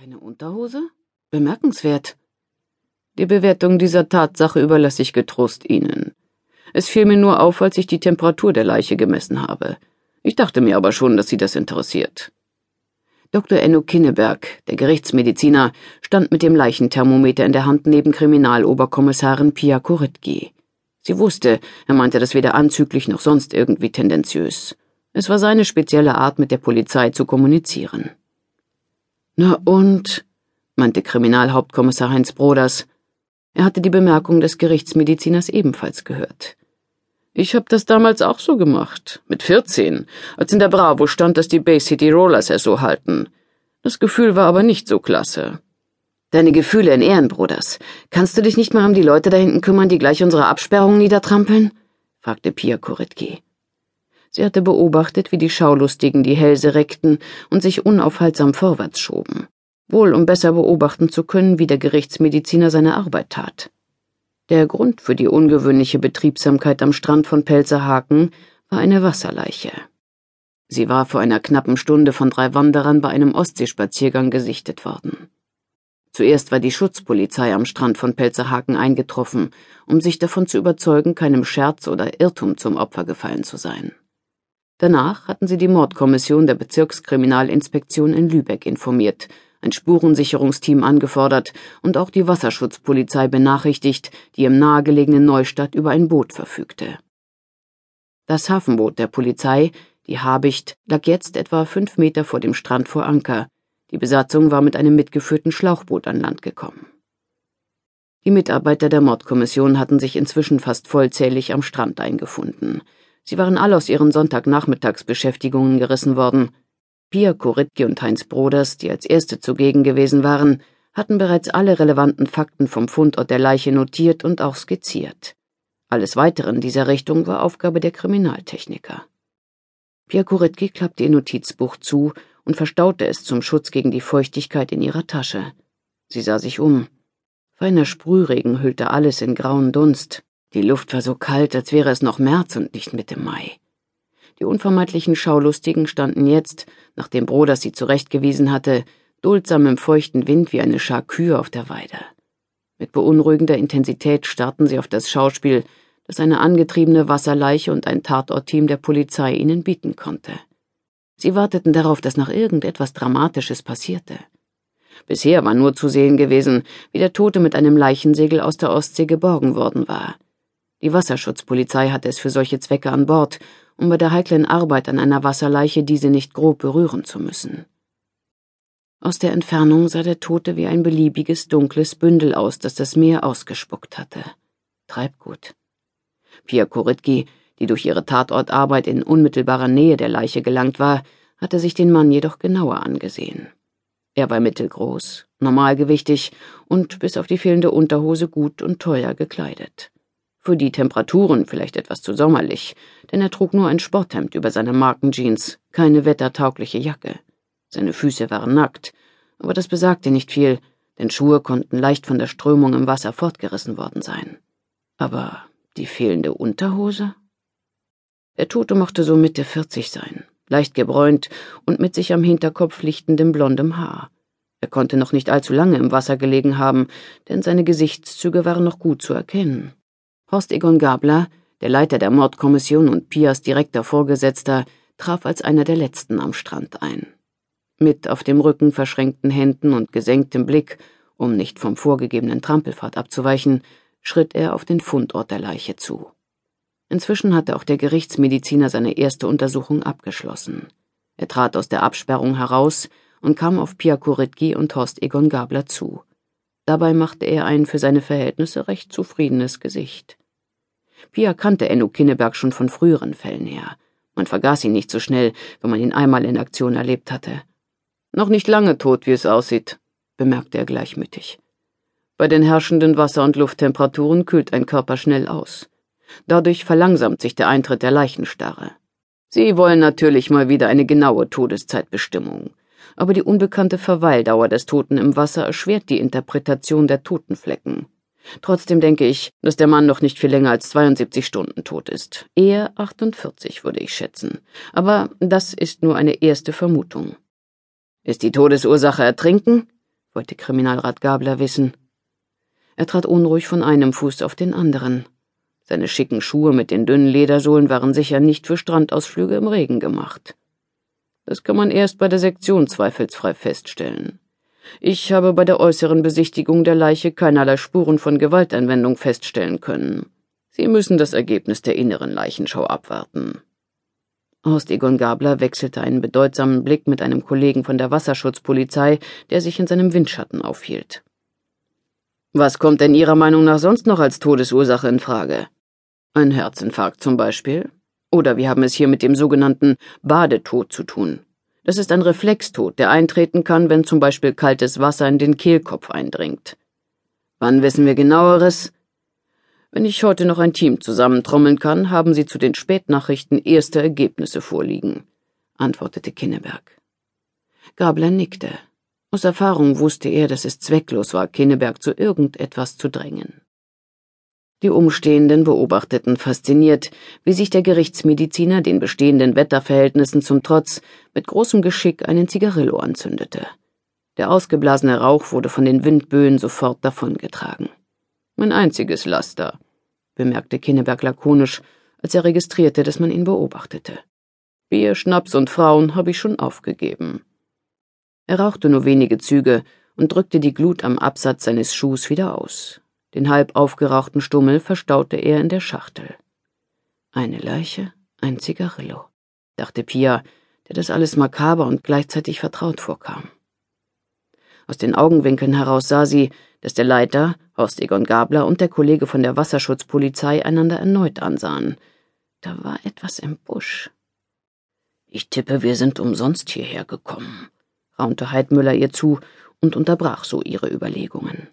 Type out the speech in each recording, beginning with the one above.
Keine Unterhose? Bemerkenswert. Die Bewertung dieser Tatsache überlasse ich getrost Ihnen. Es fiel mir nur auf, als ich die Temperatur der Leiche gemessen habe. Ich dachte mir aber schon, dass Sie das interessiert. Dr. Enno Kinneberg, der Gerichtsmediziner, stand mit dem Leichenthermometer in der Hand neben Kriminaloberkommissarin Pia Koritki. Sie wusste, er meinte das weder anzüglich noch sonst irgendwie tendenziös. Es war seine spezielle Art, mit der Polizei zu kommunizieren. Na und? meinte Kriminalhauptkommissar Heinz Broders. Er hatte die Bemerkung des Gerichtsmediziners ebenfalls gehört. Ich hab das damals auch so gemacht, mit 14, als in der Bravo stand, dass die Bay City Rollers es so halten. Das Gefühl war aber nicht so klasse. Deine Gefühle in Ehren, Broders. Kannst du dich nicht mal um die Leute da hinten kümmern, die gleich unsere Absperrung niedertrampeln? fragte Pia Koritki. Sie hatte beobachtet, wie die Schaulustigen die Hälse reckten und sich unaufhaltsam vorwärts schoben, wohl um besser beobachten zu können, wie der Gerichtsmediziner seine Arbeit tat. Der Grund für die ungewöhnliche Betriebsamkeit am Strand von Pelzerhaken war eine Wasserleiche. Sie war vor einer knappen Stunde von drei Wanderern bei einem Ostseespaziergang gesichtet worden. Zuerst war die Schutzpolizei am Strand von Pelzerhaken eingetroffen, um sich davon zu überzeugen, keinem Scherz oder Irrtum zum Opfer gefallen zu sein. Danach hatten sie die Mordkommission der Bezirkskriminalinspektion in Lübeck informiert, ein Spurensicherungsteam angefordert und auch die Wasserschutzpolizei benachrichtigt, die im nahegelegenen Neustadt über ein Boot verfügte. Das Hafenboot der Polizei, die Habicht, lag jetzt etwa fünf Meter vor dem Strand vor Anker. Die Besatzung war mit einem mitgeführten Schlauchboot an Land gekommen. Die Mitarbeiter der Mordkommission hatten sich inzwischen fast vollzählig am Strand eingefunden. Sie waren alle aus ihren Sonntagnachmittagsbeschäftigungen gerissen worden. Pia Koritke und Heinz Broders, die als Erste zugegen gewesen waren, hatten bereits alle relevanten Fakten vom Fundort der Leiche notiert und auch skizziert. Alles weitere in dieser Richtung war Aufgabe der Kriminaltechniker. Pia Koritke klappte ihr Notizbuch zu und verstaute es zum Schutz gegen die Feuchtigkeit in ihrer Tasche. Sie sah sich um. Feiner Sprühregen hüllte alles in grauen Dunst. Die Luft war so kalt, als wäre es noch März und nicht Mitte Mai. Die unvermeidlichen Schaulustigen standen jetzt, nachdem Broders sie zurechtgewiesen hatte, duldsam im feuchten Wind wie eine Schar Kühe auf der Weide. Mit beunruhigender Intensität starrten sie auf das Schauspiel, das eine angetriebene Wasserleiche und ein Tatortteam der Polizei ihnen bieten konnte. Sie warteten darauf, dass noch irgendetwas Dramatisches passierte. Bisher war nur zu sehen gewesen, wie der Tote mit einem Leichensegel aus der Ostsee geborgen worden war. Die Wasserschutzpolizei hatte es für solche Zwecke an Bord, um bei der heiklen Arbeit an einer Wasserleiche diese nicht grob berühren zu müssen. Aus der Entfernung sah der Tote wie ein beliebiges dunkles Bündel aus, das das Meer ausgespuckt hatte. Treibgut. Pia Koritki, die durch ihre Tatortarbeit in unmittelbarer Nähe der Leiche gelangt war, hatte sich den Mann jedoch genauer angesehen. Er war mittelgroß, normalgewichtig und bis auf die fehlende Unterhose gut und teuer gekleidet. Für die Temperaturen vielleicht etwas zu sommerlich, denn er trug nur ein Sporthemd über seine Markenjeans, keine wettertaugliche Jacke. Seine Füße waren nackt, aber das besagte nicht viel, denn Schuhe konnten leicht von der Strömung im Wasser fortgerissen worden sein. Aber die fehlende Unterhose? Der Tote mochte so Mitte vierzig sein, leicht gebräunt und mit sich am Hinterkopf lichtendem blondem Haar. Er konnte noch nicht allzu lange im Wasser gelegen haben, denn seine Gesichtszüge waren noch gut zu erkennen. Horst Egon Gabler, der Leiter der Mordkommission und Pias direkter Vorgesetzter, traf als einer der letzten am Strand ein. Mit auf dem Rücken verschränkten Händen und gesenktem Blick, um nicht vom vorgegebenen Trampelpfad abzuweichen, schritt er auf den Fundort der Leiche zu. Inzwischen hatte auch der Gerichtsmediziner seine erste Untersuchung abgeschlossen. Er trat aus der Absperrung heraus und kam auf Pia Kuritki und Horst Egon Gabler zu. Dabei machte er ein für seine Verhältnisse recht zufriedenes Gesicht. Pia kannte Enno Kinneberg schon von früheren Fällen her. Man vergaß ihn nicht so schnell, wenn man ihn einmal in Aktion erlebt hatte. Noch nicht lange tot, wie es aussieht, bemerkte er gleichmütig. Bei den herrschenden Wasser- und Lufttemperaturen kühlt ein Körper schnell aus. Dadurch verlangsamt sich der Eintritt der Leichenstarre. Sie wollen natürlich mal wieder eine genaue Todeszeitbestimmung aber die unbekannte Verweildauer des Toten im Wasser erschwert die Interpretation der Totenflecken. Trotzdem denke ich, dass der Mann noch nicht viel länger als 72 Stunden tot ist. Eher 48, würde ich schätzen. Aber das ist nur eine erste Vermutung. Ist die Todesursache Ertrinken? wollte Kriminalrat Gabler wissen. Er trat unruhig von einem Fuß auf den anderen. Seine schicken Schuhe mit den dünnen Ledersohlen waren sicher nicht für Strandausflüge im Regen gemacht. Das kann man erst bei der Sektion zweifelsfrei feststellen. Ich habe bei der äußeren Besichtigung der Leiche keinerlei Spuren von Gewaltanwendung feststellen können. Sie müssen das Ergebnis der inneren Leichenschau abwarten. Horst Egon Gabler wechselte einen bedeutsamen Blick mit einem Kollegen von der Wasserschutzpolizei, der sich in seinem Windschatten aufhielt. Was kommt denn Ihrer Meinung nach sonst noch als Todesursache in Frage? Ein Herzinfarkt zum Beispiel? Oder wir haben es hier mit dem sogenannten Badetod zu tun. Das ist ein Reflextod, der eintreten kann, wenn zum Beispiel kaltes Wasser in den Kehlkopf eindringt. Wann wissen wir genaueres? Wenn ich heute noch ein Team zusammentrommeln kann, haben Sie zu den Spätnachrichten erste Ergebnisse vorliegen, antwortete Kinneberg. Gabler nickte. Aus Erfahrung wusste er, dass es zwecklos war, Kinneberg zu irgendetwas zu drängen. Die Umstehenden beobachteten fasziniert, wie sich der Gerichtsmediziner den bestehenden Wetterverhältnissen zum Trotz mit großem Geschick einen Zigarillo anzündete. Der ausgeblasene Rauch wurde von den Windböen sofort davongetragen. Mein einziges Laster, bemerkte Kinneberg lakonisch, als er registrierte, dass man ihn beobachtete. Bier, Schnaps und Frauen habe ich schon aufgegeben. Er rauchte nur wenige Züge und drückte die Glut am Absatz seines Schuhs wieder aus. Den halb aufgerauchten Stummel verstaute er in der Schachtel. Eine Leiche, ein Zigarillo, dachte Pia, der das alles makaber und gleichzeitig vertraut vorkam. Aus den Augenwinkeln heraus sah sie, dass der Leiter, Horst Egon Gabler und der Kollege von der Wasserschutzpolizei einander erneut ansahen. Da war etwas im Busch. Ich tippe, wir sind umsonst hierher gekommen, raunte Heidmüller ihr zu und unterbrach so ihre Überlegungen.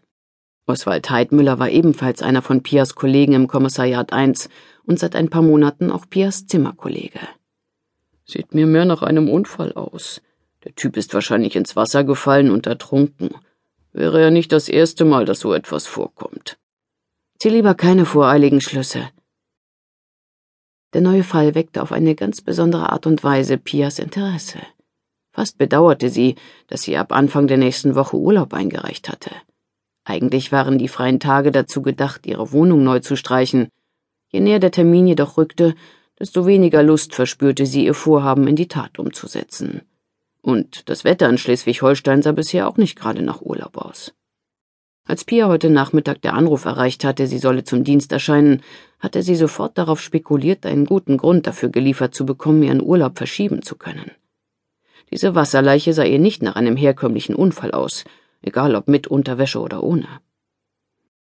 Oswald Heidmüller war ebenfalls einer von Pias Kollegen im Kommissariat 1 und seit ein paar Monaten auch Pias Zimmerkollege. Sieht mir mehr nach einem Unfall aus. Der Typ ist wahrscheinlich ins Wasser gefallen und ertrunken. Wäre ja nicht das erste Mal, dass so etwas vorkommt. Zieh lieber keine voreiligen Schlüsse. Der neue Fall weckte auf eine ganz besondere Art und Weise Pias Interesse. Fast bedauerte sie, dass sie ab Anfang der nächsten Woche Urlaub eingereicht hatte. Eigentlich waren die freien Tage dazu gedacht, ihre Wohnung neu zu streichen. Je näher der Termin jedoch rückte, desto weniger Lust verspürte sie, ihr Vorhaben in die Tat umzusetzen. Und das Wetter in Schleswig-Holstein sah bisher auch nicht gerade nach Urlaub aus. Als Pia heute Nachmittag der Anruf erreicht hatte, sie solle zum Dienst erscheinen, hatte sie sofort darauf spekuliert, einen guten Grund dafür geliefert zu bekommen, ihren Urlaub verschieben zu können. Diese Wasserleiche sah ihr nicht nach einem herkömmlichen Unfall aus, egal ob mit Unterwäsche oder ohne.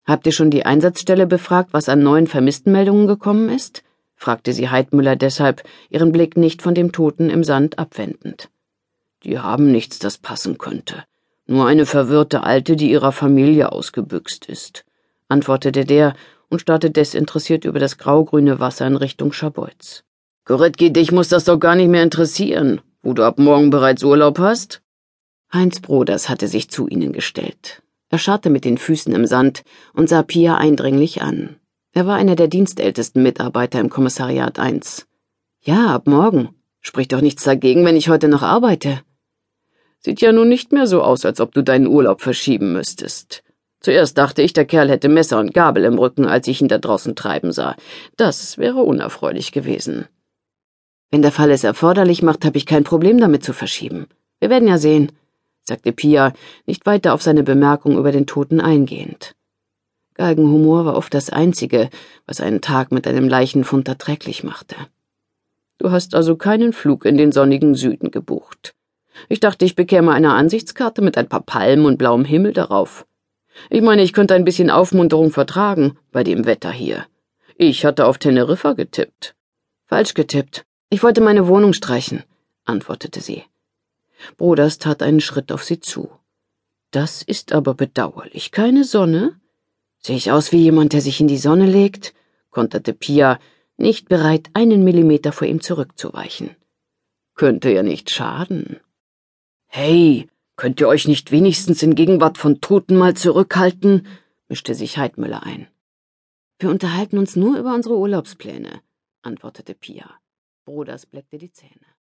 Habt ihr schon die Einsatzstelle befragt, was an neuen Vermisstenmeldungen gekommen ist? fragte sie Heidmüller deshalb, ihren Blick nicht von dem Toten im Sand abwendend. Die haben nichts, das passen könnte. Nur eine verwirrte Alte, die ihrer Familie ausgebüxt ist, antwortete der und starrte desinteressiert über das graugrüne Wasser in Richtung Schabolz. Gorettki, dich muss das doch gar nicht mehr interessieren, wo du ab morgen bereits Urlaub hast? Heinz Broders hatte sich zu ihnen gestellt. Er scharrte mit den Füßen im Sand und sah Pia eindringlich an. Er war einer der dienstältesten Mitarbeiter im Kommissariat 1. Ja, ab morgen. Spricht doch nichts dagegen, wenn ich heute noch arbeite. Sieht ja nun nicht mehr so aus, als ob du deinen Urlaub verschieben müsstest. Zuerst dachte ich, der Kerl hätte Messer und Gabel im Rücken, als ich ihn da draußen treiben sah. Das wäre unerfreulich gewesen. Wenn der Fall es erforderlich macht, habe ich kein Problem damit zu verschieben. Wir werden ja sehen sagte Pia, nicht weiter auf seine Bemerkung über den Toten eingehend. Galgenhumor war oft das Einzige, was einen Tag mit einem Leichenfund erträglich machte. Du hast also keinen Flug in den sonnigen Süden gebucht. Ich dachte, ich bekäme eine Ansichtskarte mit ein paar Palmen und blauem Himmel darauf. Ich meine, ich könnte ein bisschen Aufmunterung vertragen bei dem Wetter hier. Ich hatte auf Teneriffa getippt. Falsch getippt. Ich wollte meine Wohnung streichen, antwortete sie. Broders tat einen Schritt auf sie zu. Das ist aber bedauerlich. Keine Sonne? Sehe ich aus wie jemand, der sich in die Sonne legt? konterte Pia, nicht bereit, einen Millimeter vor ihm zurückzuweichen. Könnte ja nicht schaden. Hey, könnt ihr euch nicht wenigstens in Gegenwart von Toten mal zurückhalten? mischte sich Heidmüller ein. Wir unterhalten uns nur über unsere Urlaubspläne, antwortete Pia. Broders bleckte die Zähne.